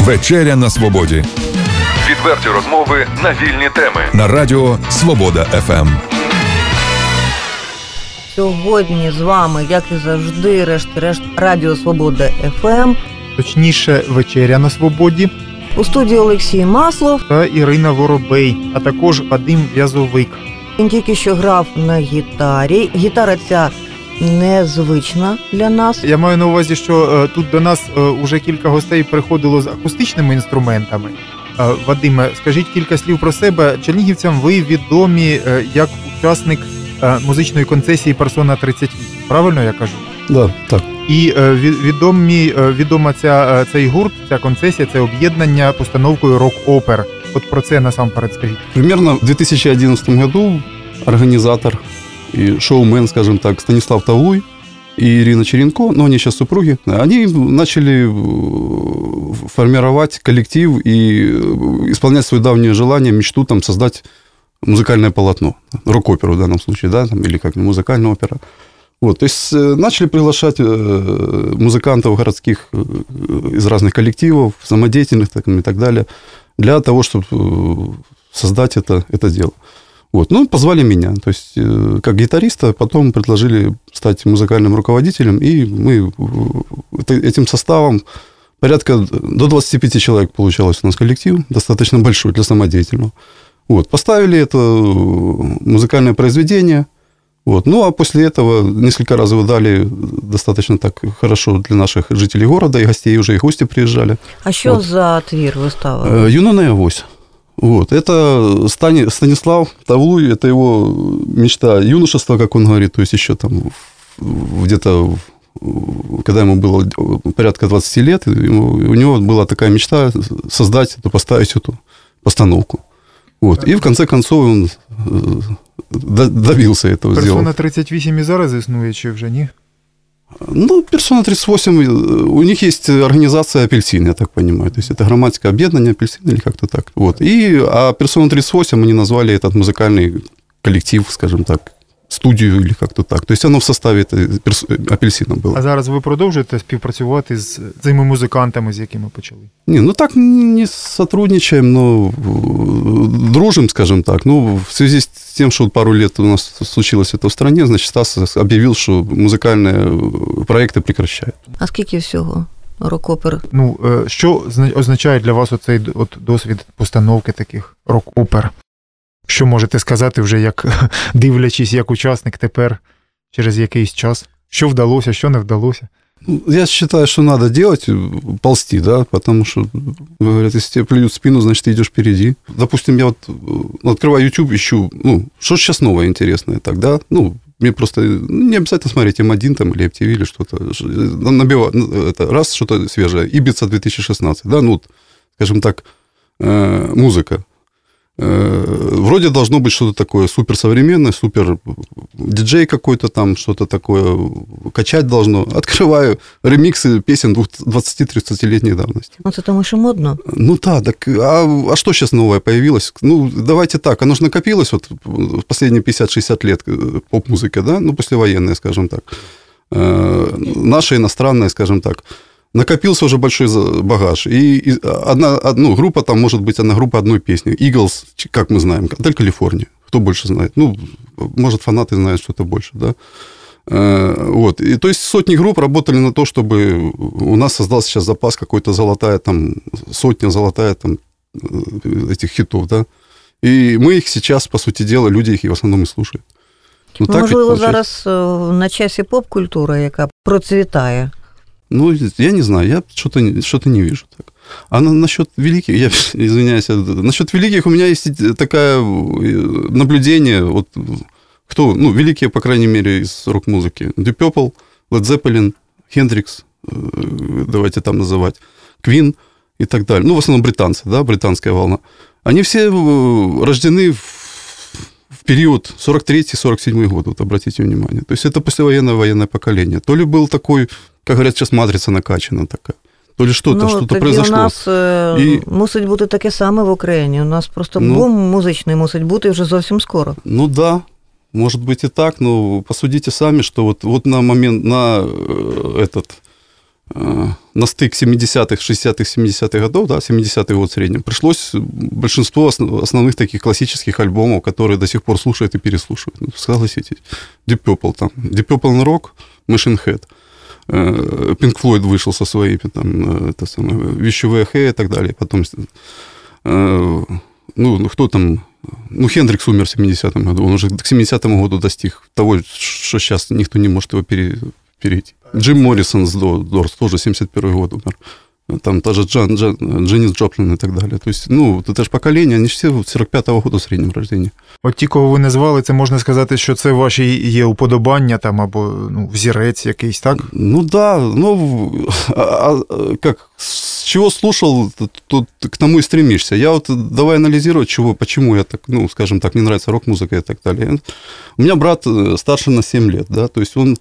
Вечеря на свободі Відверті розмови на вільні теми. на радіо Свобода. ФМ. Сьогодні з вами, як і завжди, решт-решт Радіо Свобода ФМ. точніше вечеря на свободі У студії Олексій Маслов. та Ірина Воробей, а також Вадим В'язовик. Він тільки що грав на гітарі. Гітара ця незвична для нас. Я маю на увазі, що е, тут до нас е, уже кілька гостей приходило з акустичними інструментами. Е, Вадиме, скажіть кілька слів про себе. Чернігівцям ви відомі е, як учасник е, музичної концесії Персона 38. Правильно я кажу? Да, так. І е, відомі, е, відома ця, е, цей гурт, ця концесія, це об'єднання постановкою рок-опер. От про це насамперед скажіть. Примерно в 2011 году организатор и шоумен, скажем так, Станислав Тавлуй и Ирина Черенко, ну, они сейчас супруги, они начали э, формировать коллектив и э, исполнять свое давнее желание, мечту там создать музыкальное полотно, рок-оперу в данном случае, да, там, или как музыкальная опера. Вот, то есть э, начали приглашать музыкантов городских из разных коллективов, самодеятельных так, и так далее, для того, чтобы создать это, это дело. Вот. Ну, позвали меня, то есть э, как гитариста, потом предложили стать музыкальным руководителем, и мы э, этим составом порядка до 25 человек получалось у нас коллектив, достаточно большой для самодеятельного. Вот. Поставили это э, музыкальное произведение, вот. Ну, а после этого несколько раз его дали достаточно так хорошо для наших жителей города, и гостей уже, и гости приезжали. А що От. за твір вистави? Э, Юнона авось. Вот. Это Стани- Станислав Тавлуй, это его мечта юношества, как он говорит, то есть еще там в- где-то в- когда ему было порядка 20 лет, ему- у него была такая мечта создать, эту, поставить эту постановку. Вот. И в конце концов он э, до- добился этого сделал. Персона 38 і зараз існує, чи вже ні? Ну, Персона 38, э, у них есть организация «Апельсин», я так понимаю. То есть это громадское объединение «Апельсин» или как-то так. Вот. И, а Персона 38 они назвали этот музыкальный коллектив, скажем так, студию или как-то так. То есть оно в составе этой перс- «Апельсина» было. А зараз ви продовжуєте співпрацювати з цими музикантами, з якими почали? Не, ну так не сотрудничаем, но э, дружим, скажем так. Ну, в связи с тем, что вот пару лет у нас случилось это в стране, значит, Стас объявил, что музыкальные э, проекты прекращают. А скільки всього рок-опер? Ну, е, що зна- означає для вас оцей д- от досвід постановки таких рок-опер? Що можете сказати вже, як дивлячись, як учасник тепер через якийсь час? Що вдалося, що не вдалося? Ну, Я считаю, что надо делать, э, ползти, да, потому что, говорят, если тебе плюют спину, значит, ты идешь впереди. Допустим, я вот э, открываю YouTube, ищу, ну, что сейчас новое интересное тогда, ну, мне просто ну, не обязательно смотреть М1 там или MTV или что-то. Э, ну, это раз что-то свежее. Ибица 2016, да, ну, скажем так, э, музыка. Э, Вроде должно быть что-то такое суперсовременное, супер диджей какой-то там, что-то такое качать должно. Открываю ремиксы песен 20-30-летней давности. Ну це тому, що модно. Ну да, так а, а что сейчас новое появилось? Ну, давайте так, оно же накопилось вот в последние 50-60 лет э, поп-музыка, да, ну, послевоенная, скажем так. Э, Наша иностранная, скажем так Накопился уже большой за- багаж. И, и одна, од- ну, группа там может быть, одна группа одной песни. Eagles, ч- как мы знаем, отель Калифорния. Кто больше знает? Ну, может, фанаты знают что-то больше, да. Э, Вот. И, то есть сотни групп работали на то, чтобы у нас создался сейчас запас какой-то золотая, там, сотня золотая там, э, этих хитов, да. И мы их сейчас, по сути дела, люди их и в основном и слушают. Ну, Ну, так ведь можливо, получается. зараз е, на часі поп-культура, яка процвітає. Ну, я не знаю, я что-то не, что-то не вижу так. А на, насчет великих, я извиняюсь, насчет великих у меня есть такое э, наблюдение, вот кто, ну, великие, по крайней мере, из рок-музыки. Deep Purple, Led Zeppelin, Хендрикс, э, давайте там называть, Квин и так далее. Ну, в основном британцы, да, британская волна. Они все э, рождены в, в период 43-47 год, вот обратите внимание. То есть это послевоенное военное поколение. То ли был такой, как говорят сейчас, матрица накачана такая, то ли что-то, ну, что-то тоді произошло. у нас е, І- мусить бути таке саме в Україні. У нас просто Ну. бум музичний мусить бути вже зовсім скоро. Ну да, может быть и так, но посудите сами, что вот, вот на момент, на э, этот э, на стык 70-х, 60-х, 70-х годов, да, 70-й год в среднем, пришлось большинство основ- основных таких классических альбомов, которые до сих пор слушают и переслушивают. Ну, согласитесь. Deep Purple там, Deep Purple на рок, Machine Head. Э, Pink Floyd вышел со своими там, э, это самое, Вещевые Хэ и так далее. Потом, э, ну, ну, кто там, ну, Хендрикс умер в 70-м году, он уже к 70-му году достиг того, что сейчас никто не может его пере- перейти. Джим Моррисон с До- Дорс тоже 71 год умер. Там даже Джан, Джан, Дженнис Джоплин и так далее. То есть, ну, вот это же поколение, они же все 45-го года в среднем рождения. От ті, кого ви назвали, це можна сказати, що це ваші є уподобання там або ну, взірець якийсь, так? Ну да, ну, а- а, как, с чего слушал, тут, тут к тому и стремишься. Я вот давай анализировать, чего, почему я так, ну, скажем так, мне нравится рок-музыка и так далее. У меня брат э, старше на 7 лет, да, то есть он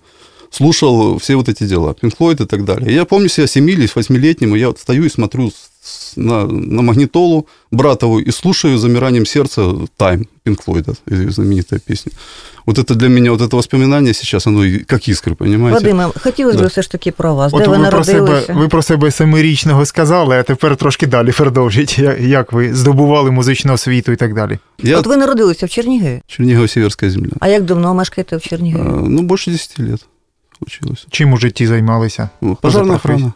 слушал все вот эти дела, Pink Floyd и так далее. Я помню себя 7 или 8-летним, и я вот стою и смотрю с- на, на магнитолу братову и слушаю с замиранием сердца Time Pink Floyd, э, знаменитая песня. Вот это для меня, вот это воспоминание сейчас, оно и как искры, понимаете? Вадиме, хотілося б Да. все ж таки про вас. От Де ви, ви про, себе, народилися? ви про себе семирічного сказали, а тепер трошки далі продовжіть. Я- Як ви здобували музичну освіту і так далі. Я От ви народилися в Чернігові. Чернигово-Северская земля. А як давно мешкаєте в Чернігові? А, ну, больше 10 лет случилось. Чим у житті займалися? Ну, Пожарная профессия? охрана.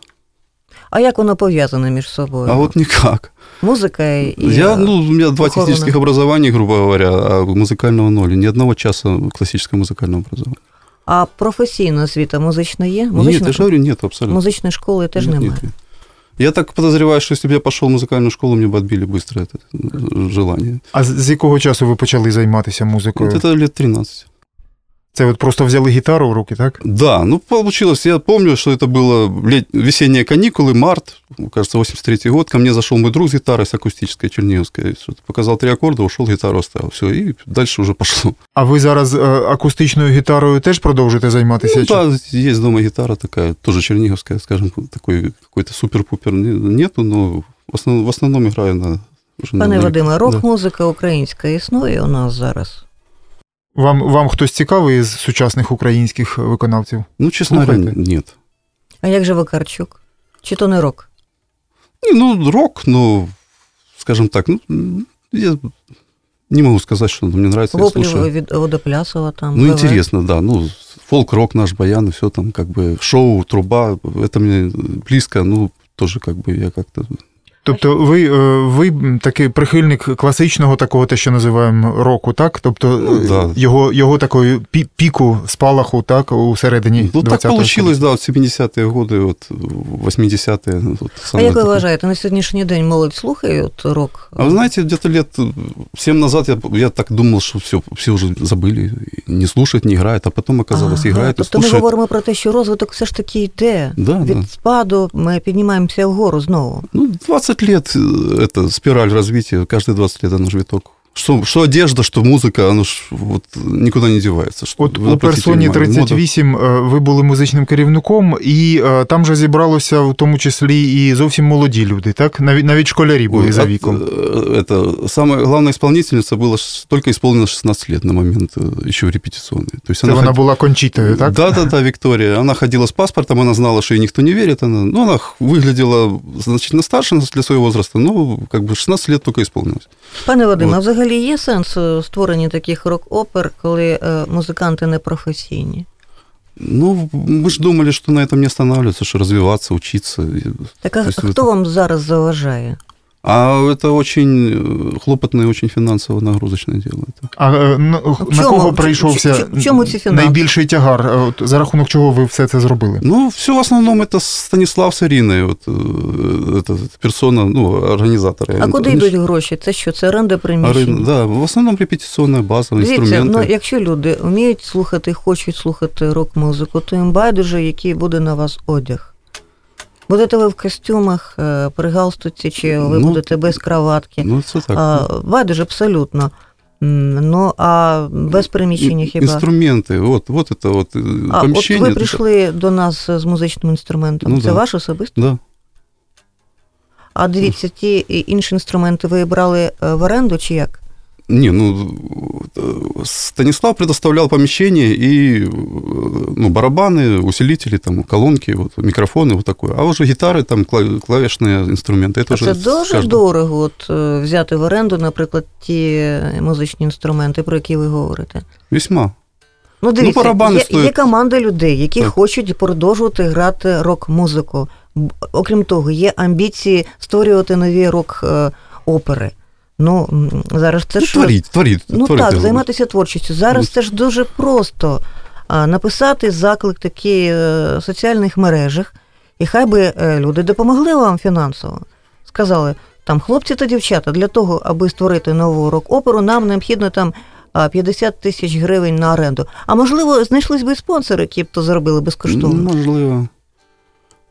А як воно пов'язане між собою? А вот никак. Музика і Я, ну, у меня два охорона. технических образования, грубо говоря, а музыкального ноль. Ни одного часа классического музыкального образования. А професійна освіта музична є? Нет, Музична, я же говорю, нет, абсолютно. музичної школи теж Нет, немає. нет, нет. Я так подозреваю, что если бы я пошел в музыкальную школу, мне бы отбили быстро это э, желание. А з, з якого часу ви почали займатися музикою? Вот это лет 13. Це от просто взяли гітару в руки, так? Да, ну получилось, я помню, что это было лет... весенние каникулы, март, кажется, 83 год, ко мне зашел мой друг с гитарой, с акустической, черниговской, что-то показал три аккорда, ушел, гитару оставил, все, и дальше уже пошло. А ви зараз е, акустичною гітарою теж продовжуєте займатися? Ну, Чи- да, есть дома гитара такая, тоже черниговская, скажем, такой какой-то супер-пупер не- нету, но в основном, в основном играю на... уже на- Пане на- Вадиме, да. рок-музика українська існує у нас зараз. Вам, вам хтось цікавий з сучасних українських виконавців? Ну, честно говоря, Слухайте. нет. А як же Вакарчук? Чи то не рок? Не, ну, рок, но, скажем так, ну, я не могу сказать, что мне нравится, я Воплі слушаю. від Водоплясова там. Ну, ВВ. интересно, да. Ну, фолк-рок наш, баян, все там, как бы, шоу, труба, это мне близко, ну, тоже, как бы, я как-то... Тобто ви, е, ви такий прихильник класичного такого, те, що називаємо року, так? Тобто Ну, е, да. його, його такої пі- піку, спалаху, так, у середині Ну, так 20-го получилось, да, вот 70-е годы, вот 80-е. Вот, А самое як ви такое. вважаєте, на сьогоднішній день молодь слухає от рок? А вы знаете, где-то лет 7 назад я, я так думал, что все, все уже забыли, не слушают, не играют, а потом оказалось, Ага, играют и Тобто ми слушают. говоримо про те, що розвиток все ж таки йде. Да, Від да. спаду ми піднімаємося вгору знову. Ну, 20 лет э, это спираль развития, каждые 20 лет оно же виток. Что, что одежда, что музыка, оно ж вот никуда не девается. Что, От вы у обратите персоні внимание, мода. 38 е, ви були музичним керівником, і е, там же зібралося в тому числі і зовсім молоді люди, так? Навіть навіть школярі були Ой, за от, віком. э, Это самая главная исполнительница была ш- только исполнена 16 лет на момент э, еще репетиционной. То есть Це она вона ход- була кончітою, так? Да, да, да, Виктория. Она ходила с паспортом, она знала, что ей никто не верит. Она, ну, она х- выглядела значительно старше для своего возраста, но как бы 16 лет только исполнилось. Пане Вадиме, От. а взагалі є сенс е, створення таких рок-опер, коли е, музиканти не професійні? Ну, мы же думали, что на этом не останавливаться, что развиваться, учиться. И- Так а То есть хто это- вам зараз заважає? А это очень э, хлопотное и очень финансово нагрузочное дело. Это. А е, на, В на чому- кого в- прийшовся в- в чому ці фінанси? найбільший тягар? Е, От, за рахунок чого ви все це зробили? Ну, все в основном это Станислав с Ириной, вот, э, это персона, ну, организаторы. А куди Они ж- йдуть гроші? Це що? Це оренда Арен- приміщення? Да, в основном репетиционная база, Дивіться, инструменты. ну якщо люди вміють слухати, хочуть слухати рок-музику, то їм байдуже, який буде на вас одяг. Будете ви в костюмах, е, при галстуці, чи ви Ну, будете без краватки. Ну, это так. А, байдуже абсолютно. М, Ну, а без приміщення И- хіба? Инструменты, вот, вот это вот э, А от помещение. ви это- прийшли до нас з музичним інструментом. Ну, Це да. ваш особистий? Да. А дивіться, ті і інші інструменти ви брали е, в оренду чи як? Не, ну, э, Станислав предоставлял помещение и э, ну, барабаны, усилители, там, колонки, вот, микрофоны, вот такое. А уже гитари, там, кла- клавішні інструменти. Это А вже це з дуже кожного. дорого от, е, взяти в оренду, наприклад, ті музичні інструменти, про які ви говорите. Весьма. Ну, дивіться, барабани є, стоять- є команда людей, які Так. хочуть продовжувати грати рок-музику. Б- Окрім того, є амбіції створювати нові рок-опери. Ну, зараз це Ну, ж творіть, творіть. Ну творіть. так, займатися творчістю. Зараз це ж дуже просто написати заклик такий е, в соціальних мережах, і хай би е, люди допомогли вам фінансово. Сказали, там, хлопці та дівчата, для того, аби створити нову рок-оперу, нам необхідно там 50 тисяч гривень на оренду. А можливо, знайшлись би спонсори, які б то зробили безкоштовно. Можливо.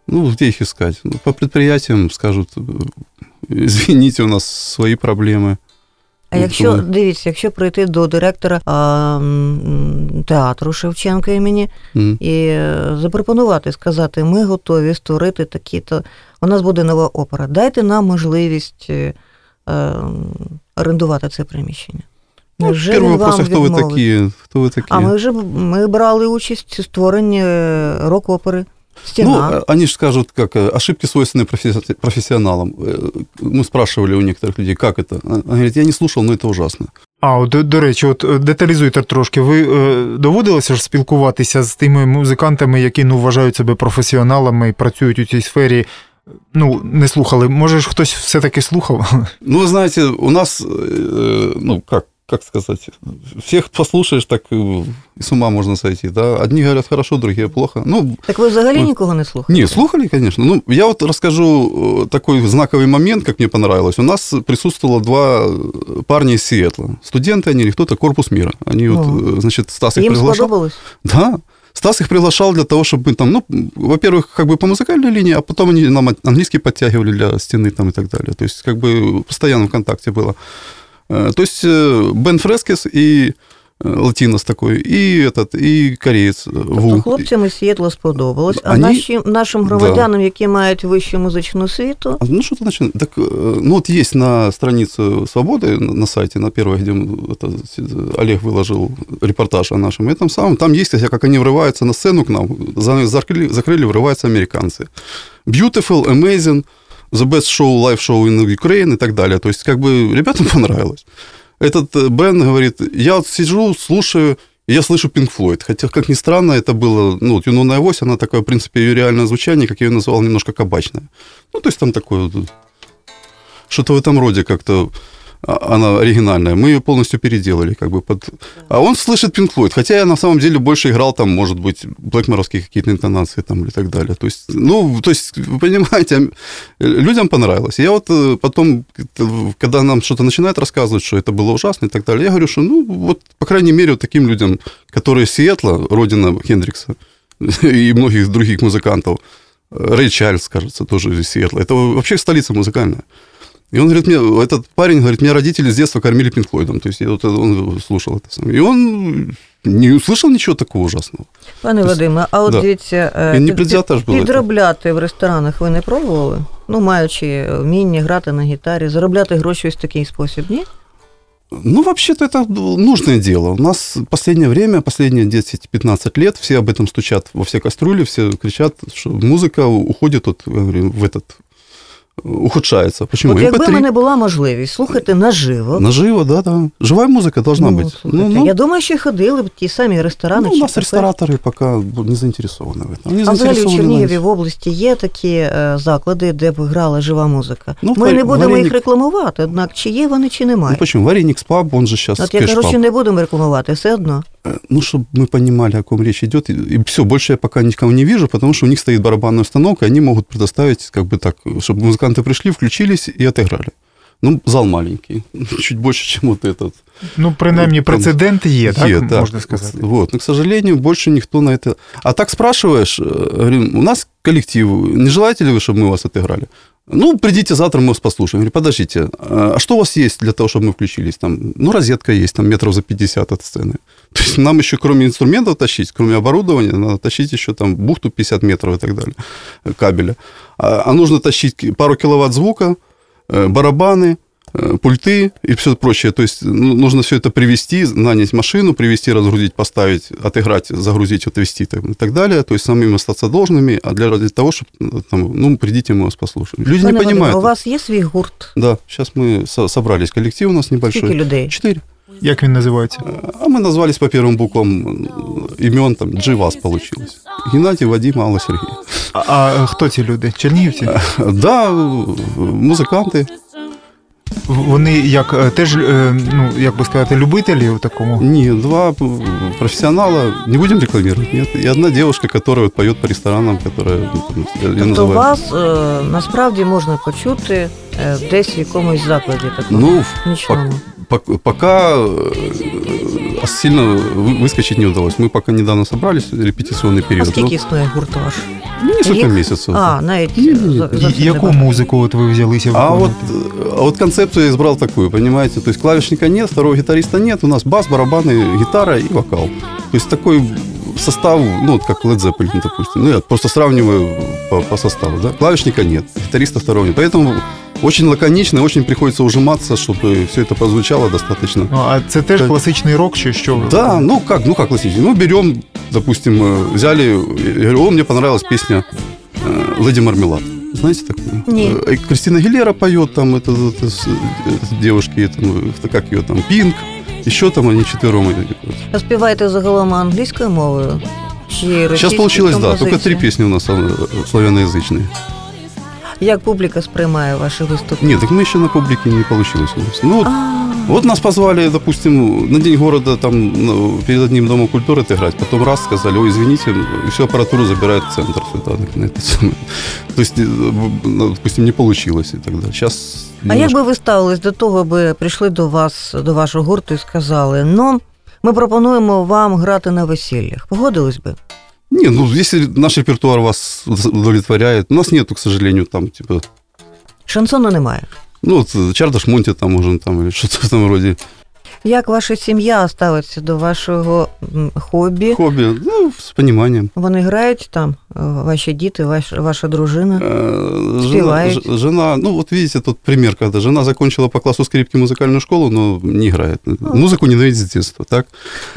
Ну, где их искать? Ну, по предприятиям скажут, э, извините, у нас свои проблемы. А Ну, якщо тому- дивіться, якщо прийти до директора а, м, театру Шевченка імені М. і е, запропонувати, сказати, ми готові створити такі-то. У нас буде нова опера. Дайте нам можливість е, е, орендувати це приміщення. Ну, Невже первый він вопрос, вам а кто вы відмовить? такие? Кто вы такие? А ми вже ми брали участь у створенні е, рок-опери. Стіна. Ну, э, они же скажут, как э, ошибки свойственны професси- профессионалам. Э, Мы спрашивали у некоторых людей, как это? Он говорит, я не слушал, но это ужасно. А, от, до, до речі, от е, деталізуйте трошки. Ви е, доводилося ж спілкуватися з тими музикантами, які ну, вважають себе професіоналами і працюють у цій сфері. Ну, не слухали. Може ж хтось все-таки слухав? Ну, вы знаете, у нас, э, ну, как, как сказать, всех послушаешь, так э, и с ума можно сойти, да? Одни говорят хорошо, другие плохо. Ну, Так ви взагалі Ну, нікого не слухаєте? Не, слухали, конечно. Ну, я вот расскажу э, такой знаковый момент, как мне понравилось. У нас присутствовало два э, парня из Сиэтла. Студенты они или кто-то, корпус мира. Они вот, Ага. э, значит, Стас их Їм приглашал. сподобалось? Да. Стас их приглашал для того, чтобы мы там, ну, во-первых, как бы по музыкальной линии, а потом они нам английский подтягивали для стены там и так далее. То есть, как бы постоянно в контакте было. Э, То есть, э, Бен Фрескес и э, латинос такой, и этот, и кореец э, Тобто Ву. хлопцям із Сієтла сподобалось, а Ані- наші, нашим громадянам, які мають вищу музичну освіту, А, Ну, что-то начинает. Так, э, ну, вот есть на странице Свободы, на на сайте, на первой, где мы- это, с- Олег выложил репортаж о нашем этом самом, там есть, как они врываются на сцену к нам, за- закрыли, закрыли врываются американцы. Beautiful, amazing, The best show, live show in Ukraine и так далее. То есть, как бы, ребятам понравилось. Этот э, Бен говорит, я вот сижу, слушаю, я слышу Pink Floyd. Хотя, как ни странно, это было, ну, вот «Юнона Авось», она такое, в принципе, ее реальное звучание, как я ее назвал, немножко кабачное. Ну, то есть там такое вот, что-то в этом роде как-то она оригинальная. Мы ее полностью переделали, как бы под... А он слышит Pink Floyd, хотя я на самом деле больше играл там, может быть, блэкморовские какие-то интонации там или так далее. То есть, ну, то есть, вы понимаете, людям понравилось. Я вот э, потом, когда нам что-то начинают рассказывать, что это было ужасно и так далее, я говорю, что, ну, вот, по крайней мере, вот таким людям, которые Сиэтла, родина Хендрикса и многих других музыкантов, э, Рэй Чарльз, кажется, тоже из Сиэтла. Это вообще столица музыкальная. И он говорит, мне, этот парень говорит, меня родители с детства кормили Пинкфлойдом. То есть я вот, он слушал это сам. И он не услышал ничего такого ужасного. Пане Тобто, Вадиме, а от да. дивіться, е, І не під- предвзято ж було це. підробляти в ресторанах ви не пробували? Ну, маючи вміння грати на гітарі, заробляти гроші ось в такий спосіб, ні? Ну, вообще-то это нужное дело. У нас в последнее время, последние 10-15 лет, все об этом стучат во все кастрюли, все кричат, что музыка уходит вот, я говорю, в этот ухудшается. Почему? От якби в MP3 мене була можливість слухати наживо. Наживо, да, да. Живая музыка должна ну, быть. слухайте, Ну, ну, Я думаю, що ходили б ті самі ресторани. ну, у чи нас кафе. рестораторы пока не заинтересованы в этом. Они А взагалі в заинтересованы Чернігові на- в області є такі е, заклади, де б грала жива музика. Ну, Ми вар- не будемо їх вареник- рекламувати, однак чи є вони, чи Ну, немає. почему? Вареникс паб, он же сейчас От я кажу, що не будемо рекламувати, все одно. Ну, чтобы мы понимали, о ком речь идет. И, все, больше я пока никого не вижу, потому что у них стоит барабанная установка, и они могут предоставить, как бы так, чтобы музыканты пришли, включились и отыграли. Ну, зал маленький, чуть больше, чем вот этот. Ну, принаймні, Там прецеденти є, так, Е, да. можна сказати. Вот. Но, к сожалению, больше никто на это... А так спрашиваешь, э, говорим, у нас коллектив, не желаете ли вы, чтобы мы вас отыграли? Ну, придите завтра, мы вас послушаем. Я говорю, подождите, а что у вас есть для того, чтобы мы включились? Там, ну, розетка есть, там метров за 50 от сцены. То есть нам еще, кроме инструментов тащить, кроме оборудования, надо тащить еще там бухту 50 метров и так далее, э, кабеля. А, а нужно тащить пару киловатт звука, э, барабаны, э, пульты и все прочее. То есть ну, нужно все это привести, нанять машину, привести, разгрузить, поставить, отыграть, загрузить, отвезти там, и так далее. То есть самим остаться должными, а для ради того, чтобы там, ну, придите, мы вас послушаем. Люди Пане не Вадиме, понимают. у вас є свій гурт? Да, сейчас мы со- собрались, коллектив у нас небольшой. Скільки людей? Четыре. Як він називається? А мы назвались по первым буквам э, имен, там, Дживас получилось. Геннадий, Вадим, Алла, Сергей. А, а хто ці люди? Чернігівці? Да, э, музыканты. В- Вони як е, теж, е, ну як би сказати, любителі у такому. Не, два э, профессионала, не будем рекламировать, нет. И одна девушка, которая вот поет по ресторанам, которая, ну, там, я, я Тобто называю... вас е, насправді можна почути е, десь в якомусь закладі такому Ну, в- нічному. Пок- Пока э, сильно вы- выскочить не удалось. Мы пока недавно собрались, репетиционный А период. скільки існує гурт ваш? Ну, несколько Рік? месяцев. А, навіть Ні, ні, зо- ні. зовсім І- Яку небагато. музику от ви взялися А вот, виконувати? а вот концепцию я избрал такую, понимаете? То есть клавишника нет, второго гитариста нет, у нас бас, барабаны, гитара и вокал. То есть такой состав, ну, вот как Led Zeppelin, допустим. Ну, я просто сравниваю по, по составу, да? Клавишника нет, гитариста второго нет. Поэтому очень лаконично, и очень приходится ужиматься, чтобы все это прозвучало достаточно. Ну, а це теж Так. класичний рок, чи що? Да, ну как, ну как классический. Ну, берем, допустим, э, взяли, я говорю, о, мне понравилась песня э, «Леди Мармелад». Знаете такую? Не. Э, и Кристина Гилера поет там, это, это, с- это девушки, это, ну, это как ее там, Пинк, еще там они четвером. эти. А співаєте загалом англійською мовою? Чи Сейчас російською получилось, да, только три композицією? песни у нас э, славяноязычные. Як публіка сприймає ваші виступи? Нет, так мы еще на публике не получилось у нас. Ну, вот, А, вот нас позвали, допустим, на День города там ну, перед одним домом культуры отыграть. Потом раз сказали, ой, извините, и всю аппаратуру забирает центр сюда. На это самое. То есть, э, ну, допустим, не получилось и так далее. Сейчас а як би ви ставились до того, аби прийшли до вас, до вашого гурту і сказали: ну, ми пропонуємо вам грати на весіллях. Погодились би? Не, ну, если наш репертуар вас удовлетворяет, у нас нету, к сожалению, там, типа, Шансону немає. ну, вот Чардаш Монти там, можем, там, или что-то в этом роде. Як ваша сім'я ставиться до вашого м, хобі? Хобби, ну, с пониманием. Вони грають там, е, ваші діти, ваш, ваша дружина. Э, Жена, Успеваете? ж- жена, ну вот видите, тот пример, когда жена закончила по классу скрипки музыкальную школу, но не играет. Музыку ненавидит с детства, так?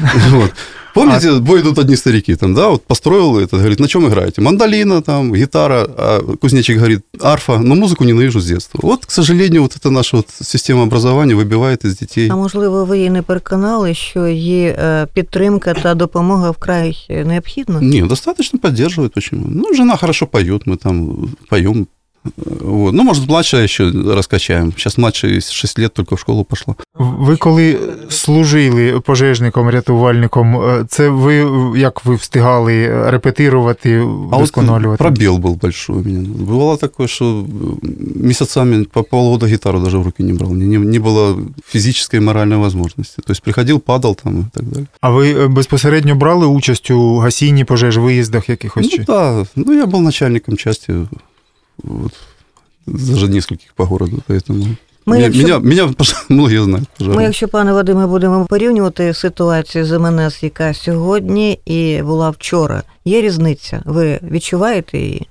Вот. Помните, бой идут одни старики, там, да, вот построил этот, говорит, на чем играете? Мандолина, там, гитара, а кузнечик говорит, арфа, но музыку ненавижу с детства. Вот, к сожалению, вот эта наша вот система образования выбивает из детей. А можливо, ви її не переконали, що її е, підтримка та допомога вкрай необхідна? Не, достаточно поддерживает очень. Ну, жена хорошо поет, мы там поем. Вот. Ну, может, младшая еще раскачаем. Сейчас младшая 6 лет только в школу пошла. Ви коли служили пожежником, рятувальником, е, це ви як ви встигали репетирувати, А вот вдосконалювати? пробел был большой у меня. Бывало такое, что месяцами по полгода гитару даже в руки не брал. Не, не было физической и моральной возможности. То есть приходил, падал там и так далее. А ви е, безпосередньо брали участь у гасінні пожеж, виїздах якихось? Ну чи? да, ну я был начальником части вот, даже нескольких по городу, поэтому... Ми, меня, якщо- меня, меня, пож- многие знают. Ми, пожарные. якщо, пане Вадиме, будемо порівнювати ситуацію з МНС, яка сьогодні і була вчора, є різниця. Ви відчуваєте її?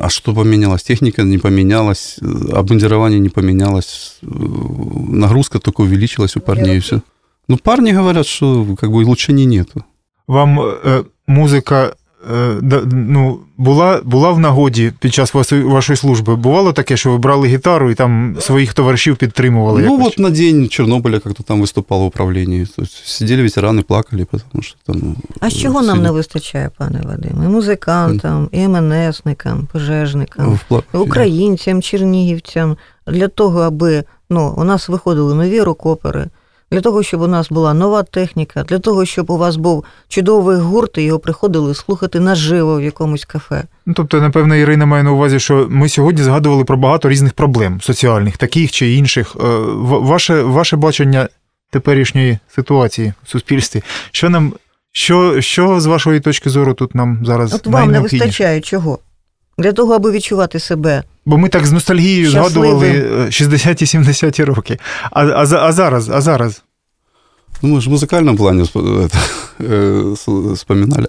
А что поменялось? Техника не поменялась, э, обмундирование не поменялось, э, нагрузка только увеличилась у парней и все. Ну, парни говорят, что как бы улучшений нету. Вам е, музика е, да, ну, була, була в нагоді під час вашої, вашої служби? Бувало таке, що ви брали гітару і там своїх товаришів підтримували? ну, якось? вот на день Чернобыля как-то там выступал в управлении. То есть сидели ветераны, плакали, потому что там... А з чого нам не вистачає, пане Вадиме? І музикантам, і МНСникам, пожежникам, і українцям, чернігівцям, для того, аби ну, у нас виходили нові рок-опери, для того, щоб у нас була нова техніка, для того, щоб у вас був чудовий гурт, і його приходили слухати наживо в якомусь кафе. Ну, тобто, напевно, Ірина має на увазі, що ми сьогодні згадували про багато різних проблем соціальних, таких чи інших. Е, Ваше, ваше бачення теперішньої ситуації в суспільстві. Що нам, що, що з вашої точки зору тут нам зараз От вам не вистачає чого? Для того, аби відчувати себе. Бо ми так з ностальгією Щасливим. згадували е, 60-70 роки. А, а, за- а зараз, а зараз? Ну, мы же в музыкальном плане сп- это, э, с- вспоминали.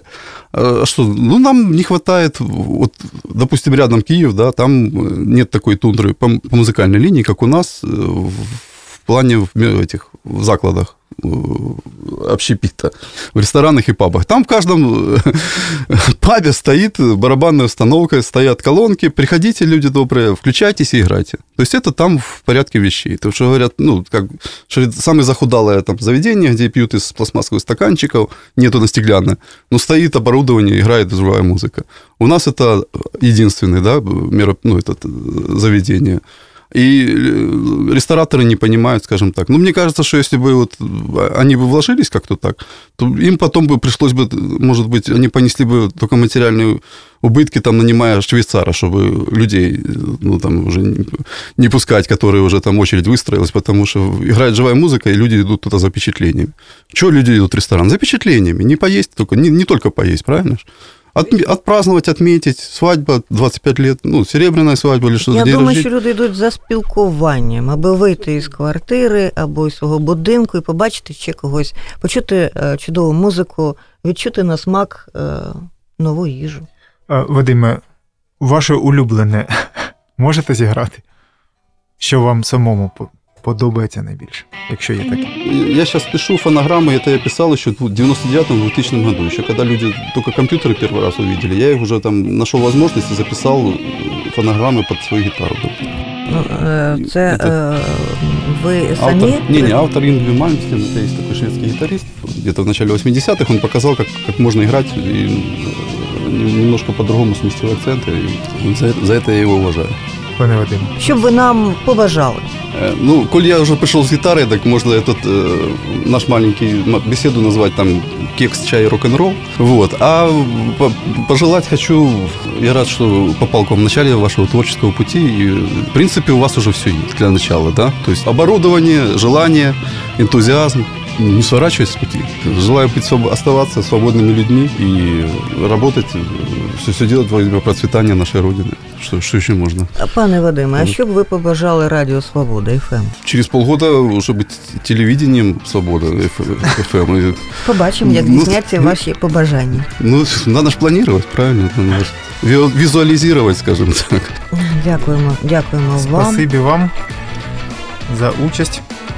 А что, ну, нам не хватает, вот, допустим, рядом Киев, да, там э, нет такой тундры по, по музыкальной линии, как у нас э, в, в плане в ме- этих в закладах общепита, в ресторанах и пабах. Там в каждом э, пабе стоит барабанная установка, стоят колонки. Приходите, люди добрые, включайтесь и играйте. То есть это там в порядке вещей. То, что говорят, ну, как, что самое захудалое там заведение, где пьют из пластмассовых стаканчиков, нету на стеклянное, но стоит оборудование, играет живая музыка. У нас это единственное, да, меро, ну, это э, заведение. И э, рестораторы не понимают, скажем так. Ну, мне кажется, что если бы вот они бы вложились как-то так, то им потом бы пришлось бы, может быть, они понесли бы только материальные убытки, там, нанимая швейцара, чтобы людей, ну, там, уже не пускать, которые уже там очередь выстроилась, потому что играет живая музыка, и люди идут туда за впечатлениями. Чего люди идут в ресторан? За впечатлениями. Не поесть только, не, не только поесть, правильно? От, отпраздновать, отметить, свадьба 25 лет, ну, серебряная свадьба или что-то. Я день думаю, що люди йдуть за спілкуванням, аби вийти із квартири або із свого будинку і побачити ще когось, почути е, чудову музику, відчути на смак е, нову їжу. Е, Вадиме, ваше улюблене можете зіграти? Що вам самому подобається найбільше, якщо є таке? Я сейчас пишу фонограммы, это я писал еще в 99-2000 году, еще когда люди только компьютеры первый раз увидели, я их уже там нашел возможность и записал э, фонограммы под свою гитару. Ну, е, це Це- е, ви самі? Автор, не, не, автор Ингви Мальмстен, это есть такой шведский гитарист, где-то в начале 80-х он показал, как, как можно играть, и э, немножко по-другому сместил акценты, и за, за это я его уважаю. Пане Вадиме, Що б ви нам побажали? Э, Ну, коль я уже пришел с гитарой, так можно этот э, наш маленький беседу назвать там кекс, чай, рок-н-ролл. Вот. А по- пожелать хочу, я рад, что попал к вам в начале вашего творческого пути. И, в принципе, у вас уже все есть для начала, да? То есть оборудование, желание, энтузиазм. Не сворачивайтесь с пути. Желаю быть, своб- оставаться свободными людьми и работать, все, все делать во имя процветания нашей Родины. Что, что еще можно? Пане Вадиме, а що б ви побажали Радіо Свобода ФМ? Через полгода уже быть телевидением свобода ФМ. И, Побачимо, як Ну, здійсняться ну, ваші побажання. Ну, надо же планировать, правильно? Надо ж ви- визуализировать, скажем так. Дякуємо, дякуємо вам. спасибі вам за участь,